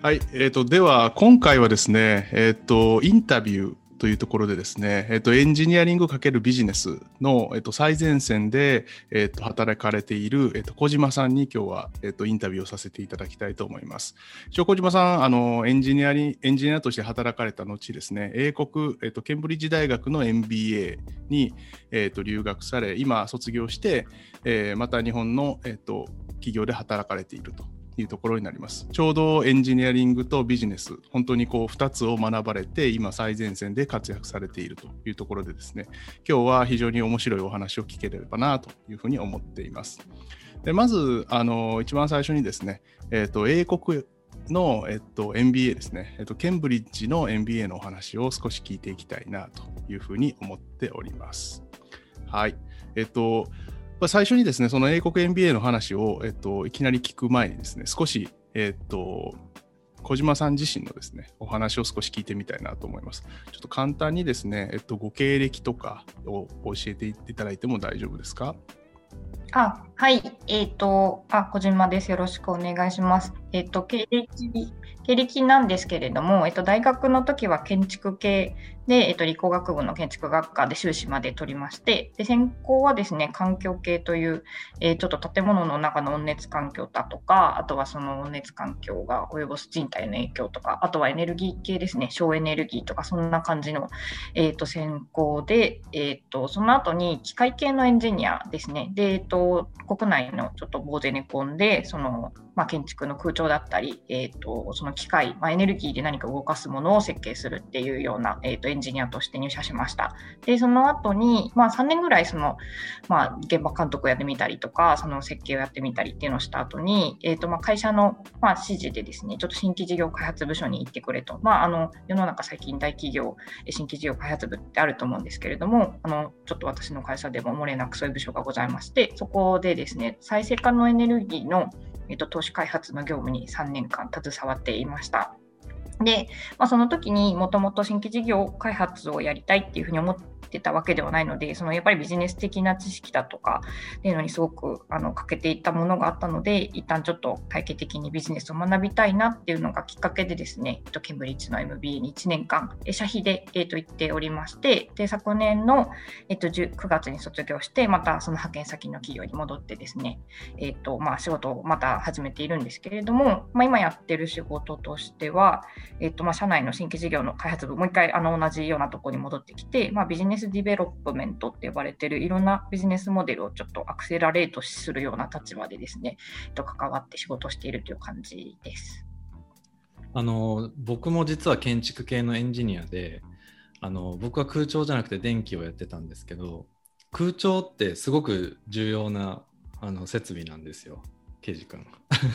はい、えーと、では今回はですね、えーと、インタビューというところでですね、えーと、エンジニアリング×ビジネスの、えー、と最前線で、えー、と働かれている、えー、と小島さんに今日は、えー、とインタビューをさせていただきたいと思います。小島さんあのエンジニアリ、エンジニアとして働かれた後ですね、英国、えー、とケンブリッジ大学の MBA に、えー、と留学され、今卒業して、えー、また日本の、えー、と企業で働かれているというところになります。ちょうどエンジニアリングとビジネス、本当にこう2つを学ばれて、今最前線で活躍されているというところでですね、今日は非常に面白いお話を聞ければなというふうに思っています。でまずあの、一番最初にですね、えーと、英国の、えっと、MBA ですね、えっと、ケンブリッジの MBA のお話を少し聞いていきたいなというふうに思っております。はい。えっと、最初にですね、その英国 NBA の話を、えっと、いきなり聞く前にですね、少し、えっと、小島さん自身のですね、お話を少し聞いてみたいなと思います。ちょっと簡単にですね、えっと、ご経歴とかを教えていただいても大丈夫ですか？あ、はい。えっ、ー、と、あ、小島です。よろしくお願いします。えっ、ー、と、経歴、経歴なんですけれども、えっ、ー、と、大学の時は建築系で、えっと、理工学部の建築学科で修士まで取りまして、で専攻はですね、環境系という、え、ちょっと建物の中の温熱環境だとか、あとはその温熱環境が及ぼす人体の影響とか、あとはエネルギー系ですね、省エネルギーとか、そんな感じの、えー、と専攻で、えー、とその後に機械系のエンジニアですね、で、えー、と国内のちょっとボーゼネコンで、そのまあ、建築の空調だったり、えーと、その機械、まあ、エネルギーで何か動かすものを設計するっていうような、えーと、エンジニアとして入社しました。で、その後に、まあ、3年ぐらいその、まあ、現場監督をやってみたりとか、その設計をやってみたりっていうのをした後に、えーとまあ、会社の、まあ、指示でですね、ちょっと新規事業開発部署に行ってくれと。まあ、あの世の中最近大企業、新規事業開発部ってあると思うんですけれども、あのちょっと私の会社でも漏れなくそういう部署がございまして、そこでですね、再生可能エネルギーのえっと、投資開発の業務に3年間携わっていました。で、まあ、その時にもともと新規事業開発をやりたいっていうふうに思ってたわけではないので、そのやっぱりビジネス的な知識だとかっていうのにすごくあの欠けていたものがあったので、一旦ちょっと体系的にビジネスを学びたいなっていうのがきっかけでですね、ケンブリッジの MBA に1年間、社費で、えっと、行っておりまして、で、昨年の、えっと、9月に卒業して、またその派遣先の企業に戻ってですね、えっと、まあ、仕事をまた始めているんですけれども、まあ、今やってる仕事としては、えっと、まあ、社内の新規事業の開発部、もう一回あの同じようなところに戻ってきて、まあ、 business development って呼ばれてるいろんなビジネスモデルをちょっと accelerate するような立場でですね、と関わって仕事しているという感じです。あの僕も実は建築系のエンジニアであの僕は空調じゃなくて電気をやってたんですけど空調ってすごく重要なあの設備なんですよ。刑事君。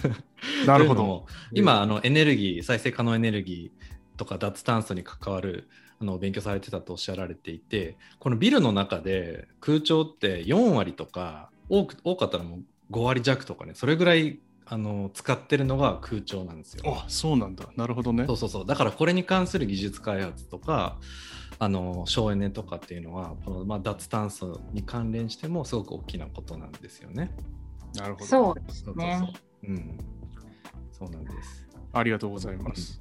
なるほど。今あのエネルギー再生可能エネルギーとか脱炭素に関わるあの勉強されてたとおっしゃられていてこのビルの中で空調って4割とか多く多かったらもう5割弱とかねそれぐらいあの使ってるのが空調なんですよ。あそうなんだなるほどね。そうそうそうだからこれに関する技術開発とかあの省エネとかっていうのはこの、まあ、脱炭素に関連してもすごく大きなことなんですよね。なるほど。そうですね。うん。そうなんです。ありがとうございます。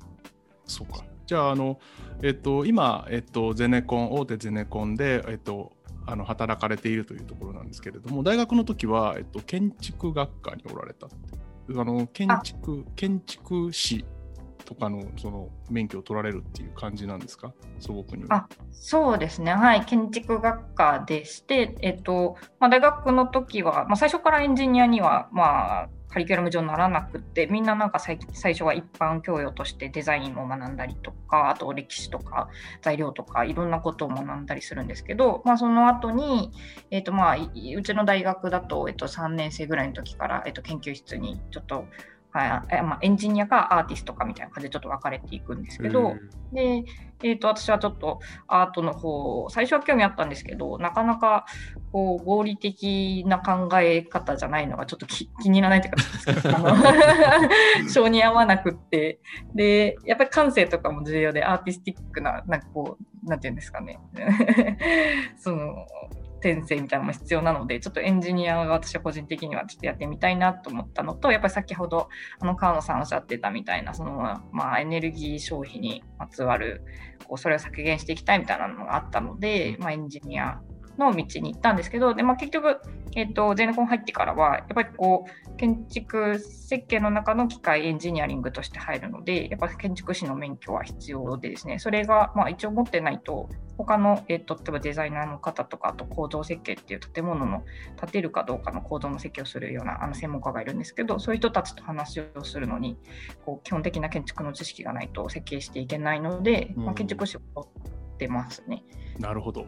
そうか。じゃあ、あの、えっと、今、えっと、ゼネコン、大手ゼネコンで、えっと、あの働かれているというところなんですけれども、大学の時は、えっと、建築学科におられたあの建築建築士とかのその免許を取られるっていう感じなんですか、素朴にあそうですね、はい、建築学科でして、えっとまあ、大学の時は、まあ、最初からエンジニアには、まあ、カリキュラム上ならなくてみんななんか最初は一般教養としてデザインを学んだりとかあと歴史とか材料とかいろんなことを学んだりするんですけど、まあ、その後に、えーとまあ、うちの大学だと、えー、と3年生ぐらいの時から、えー、と研究室にちょっとはい。まあ、エンジニアかアーティストかみたいな感じでちょっと分かれていくんですけど、で、えーと、私はちょっとアートの方最初は興味あったんですけどなかなかこう合理的な考え方じゃないのがちょっと 気に入らないというか 性に合わなくって。でやっぱり感性とかも重要でアーティスティックななんかこうなんていうんですかね。その転生みたいなのも必要なので、ちょっとエンジニアが私は個人的にはちょっとやってみたいなと思ったのと、やっぱり先ほどあの川野さんおっしゃってたみたいな、そのまあ、エネルギー消費にまつわるこうそれを削減していきたいみたいなのがあったので、まあ、エンジニアの道に行ったんですけど、でまあ、結局、えーと、ゼネコン入ってからは、やっぱりこう建築設計の中の機械エンジニアリングとして入るので、やっぱ建築士の免許は必要でですね、それが、まあ、一応持ってないと、他の、えーと、例えばデザイナーの方とか、あと構造設計っていう建物の建てるかどうかの構造の設計をするようなあの専門家がいるんですけど、そういう人たちと話をするのに、こう基本的な建築の知識がないと設計していけないので、まあ、建築士を持ってますね。なるほど。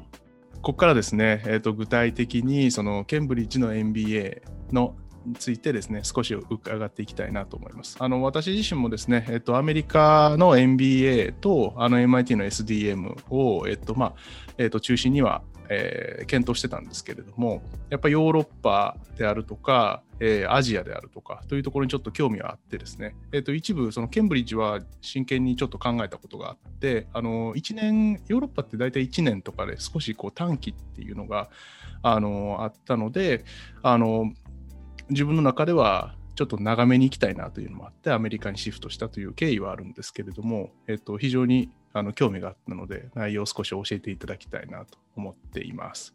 ここからですね、えーと、具体的にそのケンブリッジの MBA のについてですね、少し伺っていきたいなと思います。あの私自身もですね、えっと、アメリカの MBA とあの MIT の SDM を、えっとまあえっと、中心にはえー、検討してたんですけれどもやっぱヨーロッパであるとか、えー、アジアであるとかというところにちょっと興味はあってですね、えー、と一部そのケンブリッジは真剣にちょっと考えたことがあってあの1年ヨーロッパって大体1年とかで少しこう短期っていうのがあのあったのであの自分の中ではちょっと長めに行きたいなというのもあってアメリカにシフトしたという経緯はあるんですけれども、えっと、非常にあの興味があったので内容を少し教えていただきたいなと思っています。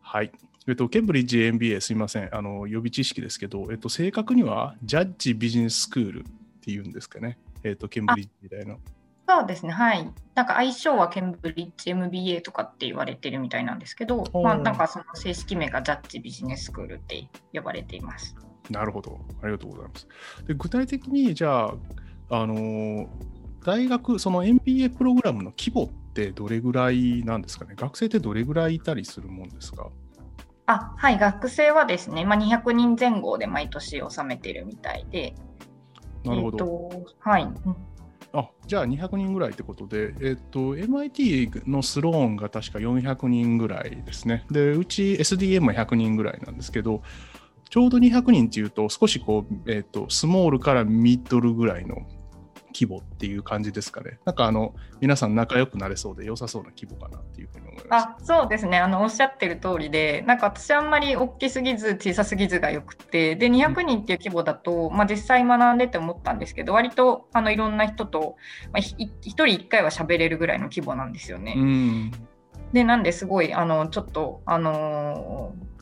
はい。えっと、ケンブリッジ MBA すいません。あの予備知識ですけど、えっと、正確にはジャッジビジネススクールっていうんですかね。えっと、ケンブリッジ時代の。そうですね、はい。なんか相性はケンブリッジ MBA とかって言われてるみたいなんですけど、まあ、なんかその正式名がジャッジビジネススクールって呼ばれています。なるほど。ありがとうございます。で具体的に、じゃあ、あの大学、その MBA プログラムの規模ってどれぐらいなんですかね？学生ってどれぐらいいたりするもんですか？あはい、学生はですね、まあ、200人前後で毎年納めてるみたいで。なるほど。えー、はい。あじゃあ200人ぐらいってことで、えっ、と、MIT のスローンが確か400人ぐらいですね。で、うち SDM も100人ぐらいなんですけど、ちょうど200人っていうと、少しこう、えっ、と、スモールからミッドルぐらいの規模っていう感じですかね。なんかあの皆さん仲良くなれそうで良さそうな規模かなっていうふうに思います。あそうですねあのおっしゃってる通りでなんか私あんまり大きすぎず小さすぎずがよくてで200人っていう規模だと、うん、まあ、実際学んでて思ったんですけど割とあのいろんな人と、まあ、1人1回は喋れるぐらいの規模なんですよね。うんでなんですごいあのちょっとあのー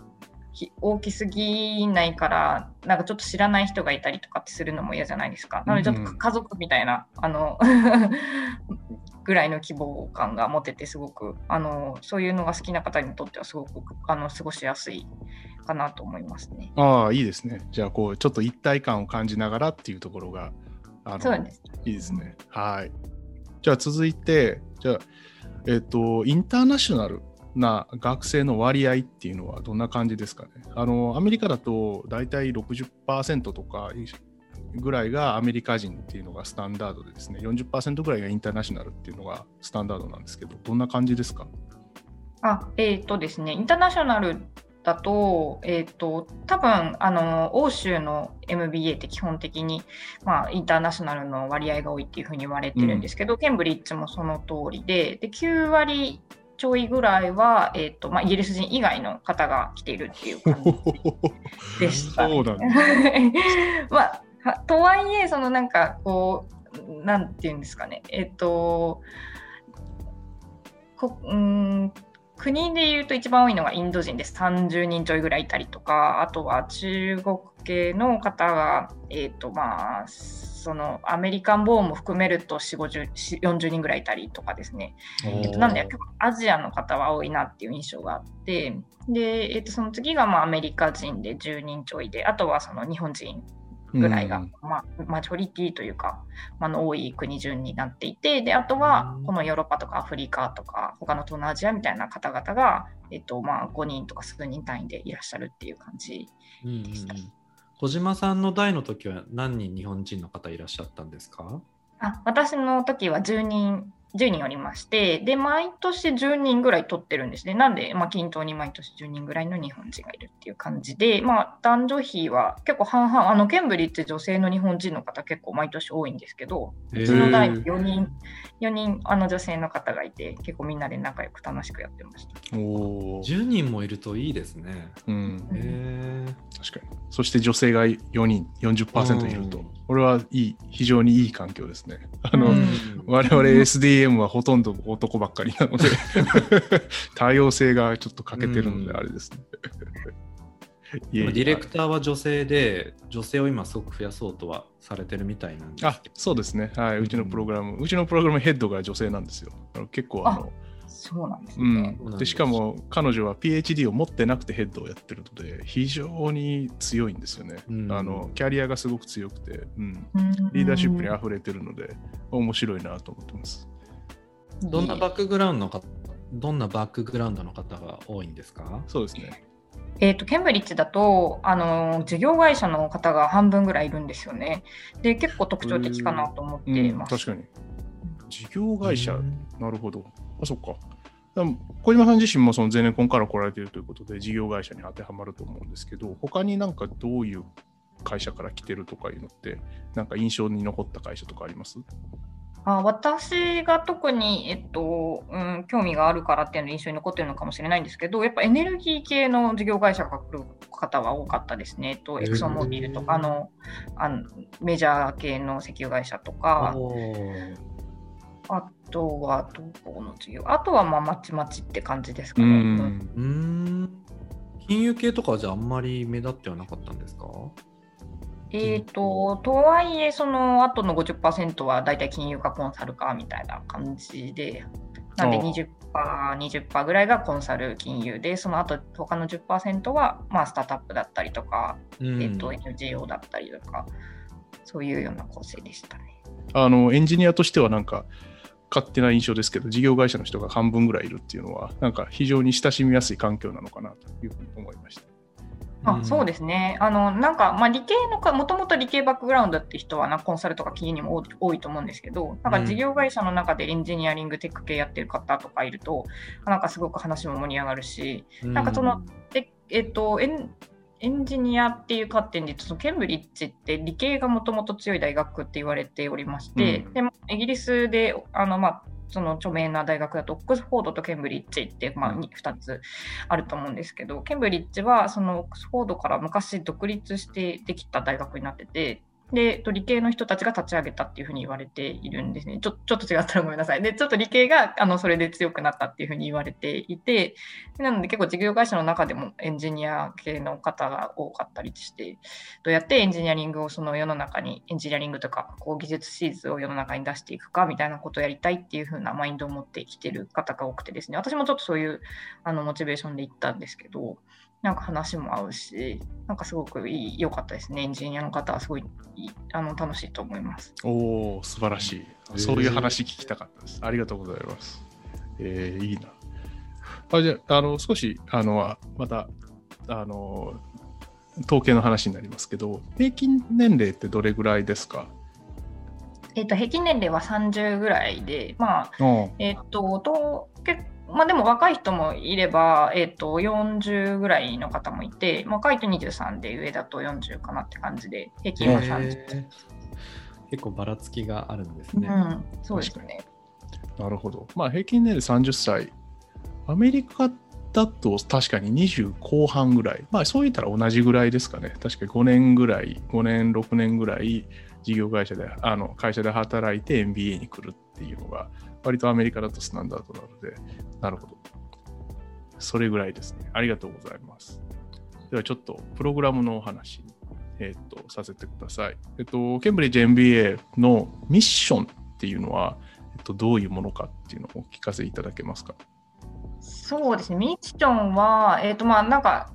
大きすぎないからなんかちょっと知らない人がいたりとかってするのも嫌じゃないですかなのでちょっと家族みたいな、あの ぐらいの希望感が持ててすごくあのそういうのが好きな方にとってはすごくあの過ごしやすいかなと思いますね。ああいいですね。じゃあこうちょっと一体感を感じながらっていうところがあのそうですいいですね。はい。じゃあ続いてじゃあえっ、ー、とインターナショナルな学生の割合っていうのはどんな感じですかね。あのアメリカだと大体60%とかぐらいがアメリカ人っていうのがスタンダードでですね40%ぐらいがインターナショナルっていうのがスタンダードなんですけどどんな感じですか？あえっ、ー、とですねインターナショナルだと、えっ、ー、と、多分、あの、欧州の MBA って基本的に、まあ、インターナショナルの割合が多いっていうふうに言われてるんですけど、うん、ケンブリッジもその通りで、で、9割ちょいぐらいは、えーとまあ、イギリス人以外の方が来ているっていう感じでした、ね。そうだね まあ、とはいえそのなんかこうなんていうんですかね。えっ、ー、とこうん国でいうと一番多いのがインド人です。30人ちょいぐらいいたりとかあとは中国系の方が、えーとまあ、そのアメリカンボーンも含めると4 5 40人ぐらいいたりとかですね、えっと、なんでアジアの方は多いなっていう印象があってで、えっと、その次がまあアメリカ人で10人ちょいであとはその日本人ぐらいが、まあ、マジョリティというか、まあ、の多い国順になっていてであとはこのヨーロッパとかアフリカとか他の東南アジアみたいな方々が、えっとまあ、5人とか数人単位でいらっしゃるっていう感じでした。うんうん小島さんの代の時は何人日本人の方いらっしゃったんですか？あ私の時は10人10人おりまして、で、毎年10人ぐらい取ってるんですね。なんで、まあ、均等に毎年10人ぐらいの日本人がいるっていう感じで、まあ、男女比は結構半々、あの、ケンブリッジ女性の日本人の方結構毎年多いんですけど、うちの代4人、4人、あの女性の方がいて、結構みんなで仲良く楽しくやってました。お10人もいるといいですね。うん。へ確かに。そして女性が4人、40%いると。これはいい、非常にいい環境ですね。あの、我々 SDM はほとんど男ばっかりなので 多様性がちょっと欠けてるのであれですね。ディレクターは女性で、女性を今すごく増やそうとはされてるみたいなんですあそうですね、はい、うちのプログラム、うん、うちのプログラムヘッドが女性なんですよ。結構あのそうなんですね、うん、でしかも彼女は PhD を持ってなくてヘッドをやってるので非常に強いんですよね、うん、あのキャリアがすごく強くて、うん、リーダーシップにあふれてるので面白いなと思ってます。どんなバックグラウンドの方どんなバックグラウンドの方が多いんですか？そうですね。えーと、ケンブリッジだとあの事業会社の方が半分ぐらいいるんですよね。で結構特徴的かなと思ってます。確かに。事業会社、なるほど。あ、そっか。小島さん自身もそのゼネコンから来られているということで事業会社に当てはまると思うんですけど、他になんかどういう会社から来てるとかいうのって、なんか印象に残った会社とかあります？あ私が特に、えっとうん、興味があるからっていうの印象に残ってるのかもしれないんですけど、やっぱエネルギー系の事業会社が来る方は多かったですね。えっと、エクソンモービルとかのあのメジャー系の石油会社とか、あとはどこの事業？あとはまあまちまちって感じですかね。うん。金融系とかはじゃああんまり目立ってはなかったんですか？えーと、とはいえ、その後の50%は大体金融かコンサルかみたいな感じで、なんで20%、20%ぐらいがコンサル金融で、その後他の10%は、まあ、スタートアップだったりとか、うん、えーと、NGO だったりとか、そういうような構成でしたね。あのエンジニアとしてはなんか勝手な印象ですけど、事業会社の人が半分ぐらいいるっていうのは、なんか非常に親しみやすい環境なのかなというふうに思いました。あそうですね。あの、なんか、まあ、理系のか、もともと理系バックグラウンドって人はな、コンサルとか金融にも多いと思うんですけど、なんか事業会社の中でエンジニアリング、テック系やってる方とかいると、なんかすごく話も盛り上がるし、なんかその、ええっと、エンジニアっていう観点でそのケンブリッジって理系がもともと強い大学って言われておりまして、うん、でイギリスであの、まあ、その著名な大学だとオックスフォードとケンブリッジって、まあ、2つあると思うんですけどケンブリッジはそのオックスフォードから昔独立してできた大学になっててで、理系の人たちが立ち上げたっていうふうに言われているんですね。ちょちょっと違ったらごめんなさい。で、ちょっと理系があのそれで強くなったっていうふうに言われていて、なので結構事業会社の中でもエンジニア系の方が多かったりして、どうやってエンジニアリングをその世の中に、エンジニアリングとかこう技術シーズを世の中に出していくかみたいなことをやりたいっていうふうなマインドを持ってきてる方が多くてですね、私もちょっとそういうあのモチベーションで行ったんですけど、なんか話も合うし、なんかすごくいい良かったですね。エンジニアの方はすごいあの楽しいと思います。おお、素晴らしい。そういう話聞きたかったです。ありがとうございます。えー、いいな。あじゃあ、あの少しあのまたあの統計の話になりますけど、平均年齢ってどれぐらいですか？えっと、平均年齢は30ぐらいで、まあ、えっと、と結まあ、でも若い人もいれば、えーと、40ぐらいの方もいて、若いと23で上だと40かなって感じで、平均は30。結構ばらつきがあるんですね。うん、そうですね。なるほど。まあ、平均年齢30歳。アメリカだと確かに20後半ぐらい。まあ、そう言ったら同じぐらいですかね。確か5年ぐらい、5年、6年ぐらい、事業会社で、あの会社で働いて MBA に来るっていうのが、割とアメリカだとスタンダードなので、なるほど。それぐらいですね。ありがとうございます。ではちょっとプログラムのお話、えっ、と、させてください。えっ、と、ケンブリッジ MBA のミッションっていうのは、えっ、と、どういうものかっていうのをお聞かせいただけますか？そうですね。ミッションは、えっ、と、まあ、なんか、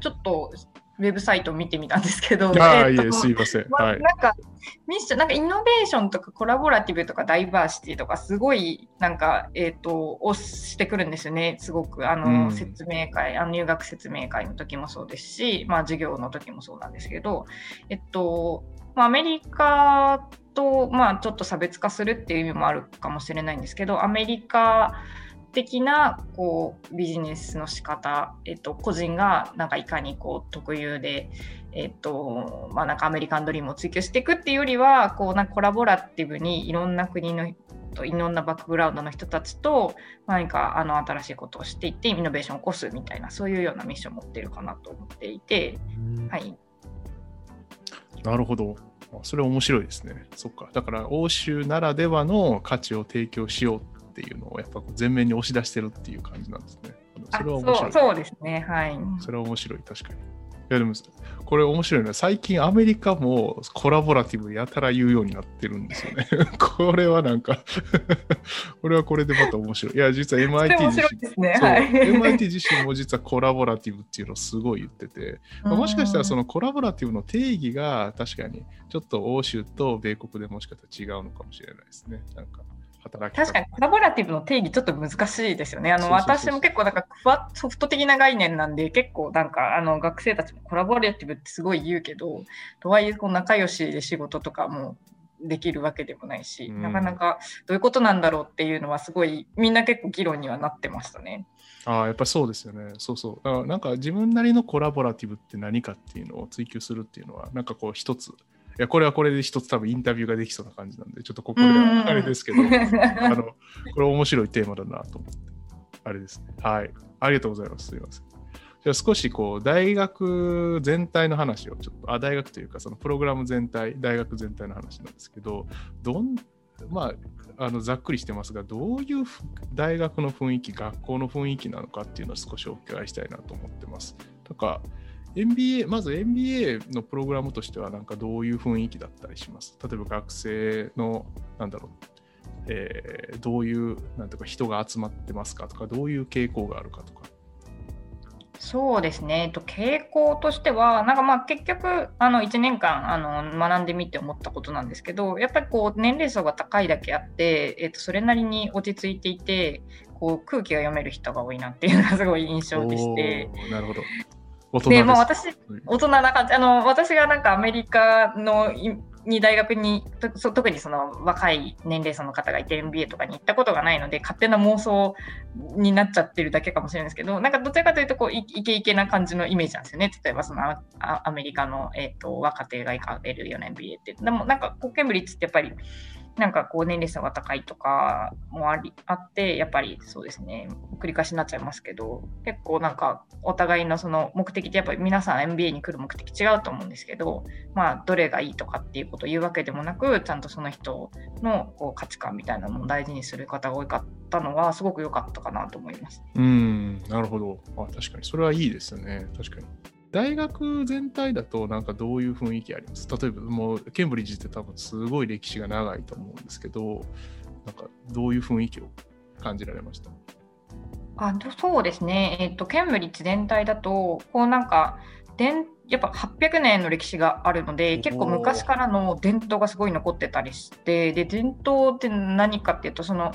ちょっとウェブサイトを見てみたんですけど、ああ、いえ、すいません。はい、なんか、ミッション、なんかイノベーションとかコラボラティブとかダイバーシティとか、すごい、なんか、えっ、ー、と、押してくるんですよね、すごく。あの、うん、説明会、あの入学説明会の時もそうですし、まあ、授業の時もそうなんですけど、えっと、まあ、アメリカと、まあ、ちょっと差別化するっていう意味もあるかもしれないんですけどアメリカ的なこうビジネスの仕方、えっと、個人がなんかいかにこう特有で、えっとまあ、なんかアメリカンドリームを追求していくっていうよりはこうなんかコラボラティブにいろんな国のといろんなバックグラウンドの人たちと何かあの新しいことをしていってイノベーションを起こすみたいなそういうようなミッションを持っているかなと思っていて、はい、なるほど。それ面白いですね。そっか。だから欧州ならではの価値を提供しようっていうのをやっぱ前面に押し出してるっていう感じなんですね。それは面白い。そうですね。はい。それは面白い、確かに。いやでも、これ面白いのは、最近アメリカもコラボラティブやたら言うようになってるんですよね。これはなんか これはこれでまた面白い。いや、実は MIT 自身、ねはい、MIT 自身も実はコラボラティブっていうのをすごい言ってて、ま あ、もしかしたらそのコラボラティブの定義が確かにちょっと欧州と米国でもしかしたら違うのかもしれないですね。なんか働き確かにコラボラティブの定義ちょっと難しいですよね。あの私も結構なんかふわソフト的な概念なんで結構なんかあの学生たちもコラボラティブってすごい言うけどとはいえこう仲良しで仕事とかもできるわけでもないし、うん、なかなかどういうことなんだろうっていうのはすごいみんな結構議論にはなってましたね。ああやっぱりそうですよね。そうそう。だからなんか自分なりのコラボラティブって何かっていうのを追求するっていうのはなんかこう一ついや、これはこれで一つ多分インタビューができそうな感じなんで、ちょっとここではあれですけど、あの、これ面白いテーマだなと思って、あれですね。はい。ありがとうございます。すいません。じゃあ少しこう、大学全体の話をちょっと、あ、大学というか、そのプログラム全体、大学全体の話なんですけど、どん、まあ、あのざっくりしてますが、どういう大学の雰囲気、学校の雰囲気なのかっていうのを少しお伺いしたいなと思ってます。とか、MBA、まず MBA のプログラムとしては、なんかどういう雰囲気だったりします？例えば学生の、なんだろう、えー、どういう、なんとか人が集まってますかとか、どういう傾向があるかとか。そうですね、えっと、傾向としては、なんかまあ結局、あの1年間あの学んでみて思ったことなんですけど、やっぱりこう年齢層が高いだけあって、えっと、それなりに落ち着いていて、こう空気が読める人が多いなっていうのがすごい印象でして。なるほど大人でまあ、私、大人な感じ、あの私がなんかアメリカのに大学に特にその若い年齢層の方がいて MBA とかに行ったことがないので勝手な妄想になっちゃってるだけかもしれないですけどなんかどちらかというとこうイケイケな感じのイメージなんですよね。例えばそのアメリカの、えーと、若手が行かれるような MBA って。でもなんかケンブリッジってやっぱりなんかこう年齢差が高いとかもありあってやっぱりそうですね繰り返しになっちゃいますけど結構なんかお互いのその目的ってやっぱり皆さん MBA に来る目的違うと思うんですけどまあどれがいいとかっていうことを言うわけでもなくちゃんとその人のこう価値観みたいなのを大事にする方が多かったのはすごく良かったかなと思います。うんなるほどあ確かにそれはいいですね確かに。大学全体だとなんかどういう雰囲気あります？例えばもうケンブリッジって多分すごい歴史が長いと思うんですけどなんかどういう雰囲気を感じられました？あそうですね、えっと、ケンブリッジ全体だとこうなんか伝やっぱ800年の歴史があるので結構昔からの伝統がすごい残ってたりしてで伝統って何かっていうとその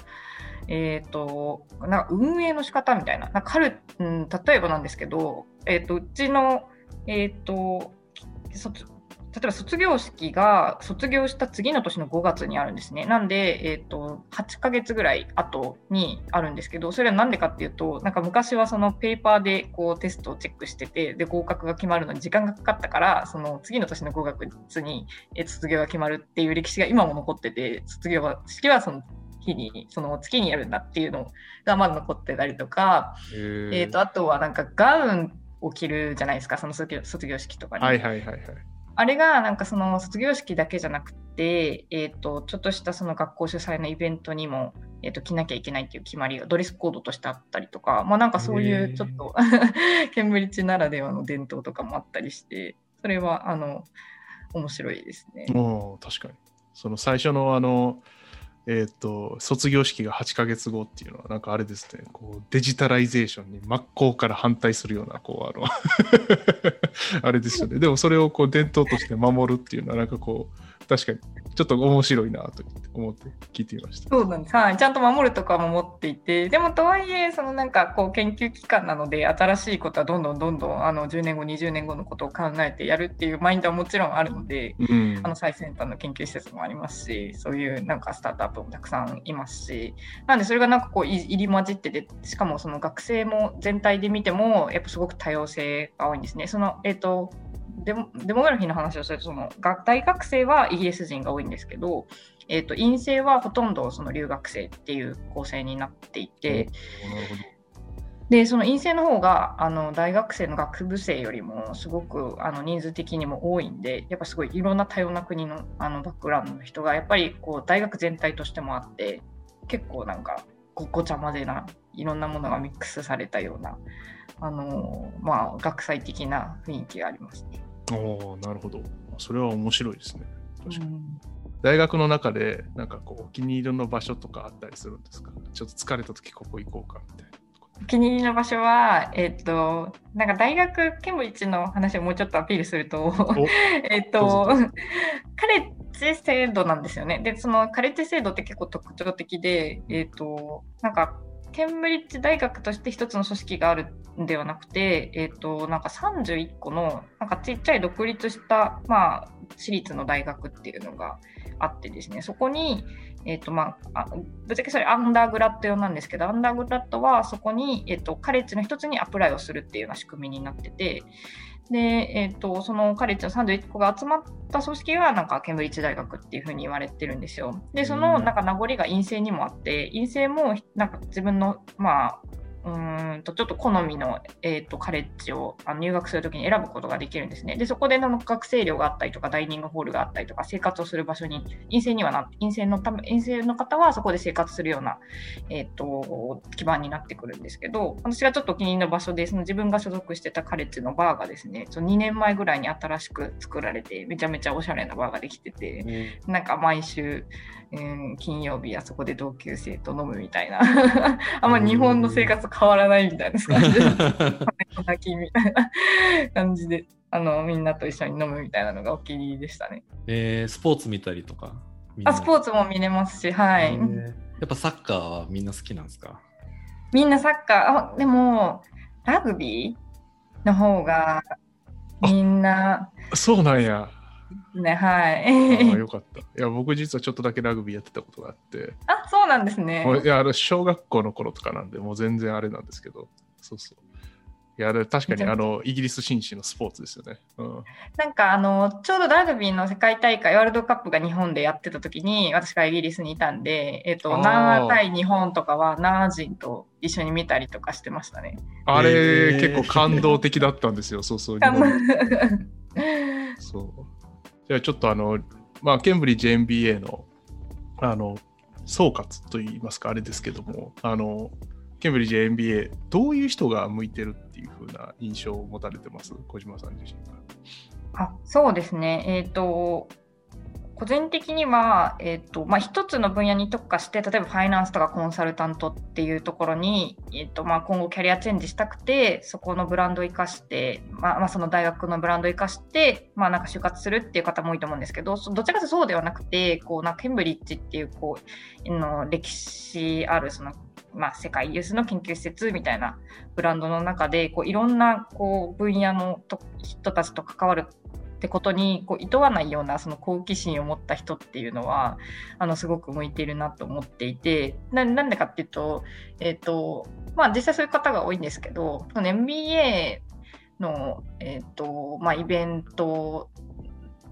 えーと、な運営の仕方みたいななかる、うん、例えばなんですけど、えーと、うちの、えーと、例えば卒業式が卒業した次の年の5月にあるんですね。なんで、えーと、8ヶ月ぐらい後にあるんですけど、それは何でかっていうと、なんか昔はそのペーパーでこうテストをチェックしてて、で合格が決まるのに時間がかかったから、その次の年の5月に卒業が決まるっていう歴史が今も残ってて、卒業式はその日にその月にやるんだっていうのがまだ残ってたりとか、えーと、あとはなんかガウンを着るじゃないですかその卒業式とかに。はいはいはいはいあれがなんかその卒業式だけじゃなくて、えーと、ちょっとしたその学校主催のイベントにも、えーと、着なきゃいけないっていう決まりがドレスコードとしてあったりとか、まあ、なんかそういうちょっと ケンブリッジならではの伝統とかもあったりしてそれはあの面白いですね。お確かにその最初のあのえっ、ー、と、卒業式が8ヶ月後っていうのは、なんかあれですね、こう digitalization に真っ向から反対するような、こう、あの あれですよね。でもそれをこう伝統として守るっていうのは、なんかこう、確かに。ちょっと面白いなと思って聞いてみました。そうなんです。はい。ちゃんと守るとかも持っていて、でもとはいえ、そのなんかこう研究機関なので、新しいことはどんどんどんどんあの10年後、20年後のことを考えてやるっていうマインドはもちろんあるので、うん、あの最先端の研究施設もありますし、そういうなんかスタートアップもたくさんいますし、なんでそれがなんかこう入り混じってて、しかもその学生も全体で見ても、やっぱすごく多様性が多いんですね。その、えっ、ー、と、デモデモグラフィーの話をするとその大学生はイギリス人が多いんですけど、えーと、陰性はほとんどその留学生っていう構成になっていて、でその陰性の方があの大学生の学部生よりもすごくあの人数的にも多いんでやっぱすごいいろんな多様な国のあのバックグラウンドの人がやっぱりこう大学全体としてもあって結構なんかごごちゃ混ぜないろんなものがミックスされたようなあのまあ学際的な雰囲気がありますね。おなるほど。それは面白いですね。確かに。うん、大学の中で、なんかこう、お気に入りの場所とかあったりするんですか？ちょっと疲れた時ここ行こうかみたいな。お気に入りの場所は、えっ、ー、と、なんか大学、ケンブリッジの話をもうちょっとアピールすると、えっと、カレッジ制度なんですよね。で、そのカレッジ制度って結構特徴的で、えっ、ー、と、なんか、ケンブリッジ大学として一つの組織があるんではなくて、え、ー、と、なんか31個の、なんかちっちゃい独立した、まあ、私立の大学っていうのがあってですね、そこに、え、ー、と、まあ、ぶっちゃけそれアンダーグラッド用なんですけど、アンダーグラッドはそこに、えっ、ー、と、カレッジの一つにアプライをするっていうような仕組みになってて、で、えっ、ー、と、そのカレッジの31個が集まった組織が、なんか、ケンブリッジ大学っていうふうに言われてるんですよ。で、その、なんか、名残が陰性にもあって、陰性も、なんか、自分の、まあ、うんとちょっと好みの、えーと、カレッジをあの入学するときに選ぶことができるんですね。で、そこでの学生寮があったりとか、ダイニングホールがあったりとか、生活をする場所に、陰性にはな、陰性のため、陰性の方はそこで生活するような、え、ー、と、基盤になってくるんですけど、私がちょっと気に入りの場所で、その自分が所属してたカレッジのバーがですね、その2年前ぐらいに新しく作られて、めちゃめちゃおしゃれなバーができてて、うん、なんか毎週、うん、金曜日あそこで同級生と飲むみたいな あんま日本の生活変わらないみたいな感じで。泣きみたいな感じで。あのみんなと一緒に飲むみたいなのがお気に入りでしたね。えー、スポーツ見たりとか？あスポーツも見れますしはい、えー、やっぱサッカーはみんな好きなんですか？みんなサッカー。あでもラグビーの方がみんなそうなんやね、はい。あよかった。いや、僕実はちょっとだけラグビーやってたことがあって。あ、そうなんですね。いや、あの小学校の頃とかなんで、もう全然あれなんですけど、そうそう。いや、確かにあのイギリス紳士のスポーツですよね。うん、なんかあの、ちょうどラグビーの世界大会、ワールドカップが日本でやってた時に、私がイギリスにいたんで、えっ、ー、と、ナー対日本とかは、ナー人と一緒に見たりとかしてましたね。あれ、えー、結構感動的だったんですよ、そうそう。そう。じゃちょっとあの、まあ、ケンブリッジ MBA のあの総括といいますか、あれですけども、あのケンブリッジ MBA、どういう人が向いてるっていうふうな印象を持たれてます？小島さん自身が。あそうですね、えーと個人的には、えーとまあ、一つの分野に特化して例えばファイナンスとかコンサルタントっていうところに、えーとまあ、今後キャリアチェンジしたくてそこのブランドを生かして、まあまあ、その大学のブランドを生かして、まあ、なんか就活するっていう方も多いと思うんですけどどちらかというとそうではなくてこうなケンブリッジっていうこうの歴史あるそのまあ、世界有数の研究施設みたいなブランドの中でこういろんなこう分野の人たちと関わるってことにこう厭わないようなその好奇心を持った人っていうのはあのすごく向いているなと思っていてなんでかっていうと,、えーとまあ、実際そういう方が多いんですけど MBA の、えーとまあ、イベント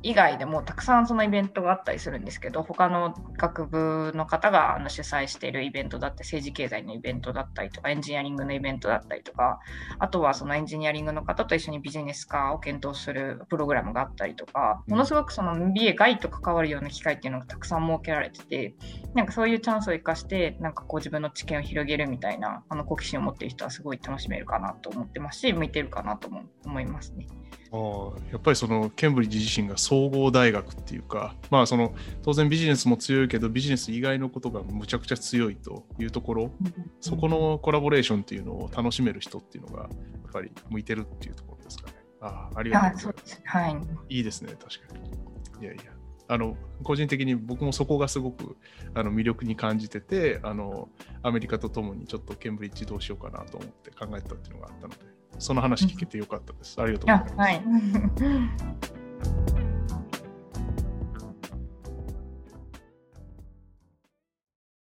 以外でもたくさんそのイベントがあったりするんですけど他の学部の方があの主催しているイベントだって政治経済のイベントだったりとかエンジニアリングのイベントだったりとかあとはそのエンジニアリングの方と一緒にビジネス化を検討するプログラムがあったりとかものすごくその MBA 外と関わるような機会っていうのがたくさん設けられててなんかそういうチャンスを生かしてなんかこう自分の知見を広げるみたいなあの好奇心を持っている人はすごい楽しめるかなと思ってますし向いてるかなとも思いますね。あやっぱりそのケンブリッジ自身が総合大学っていうか、まあ、その当然ビジネスも強いけどビジネス以外のことがむちゃくちゃ強いというところ、そこのコラボレーションっていうのを楽しめる人っていうのがやっぱり向いてるっていうところですかね。あありがとうございます。はい、いいですね、確かに。いやいや。あの個人的に僕もそこがすごくあの魅力に感じててあのアメリカとともにちょっとケンブリッジどうしようかなと思って考えたっていうのがあったのでその話聞けてよかったです。ありがとうございます。はい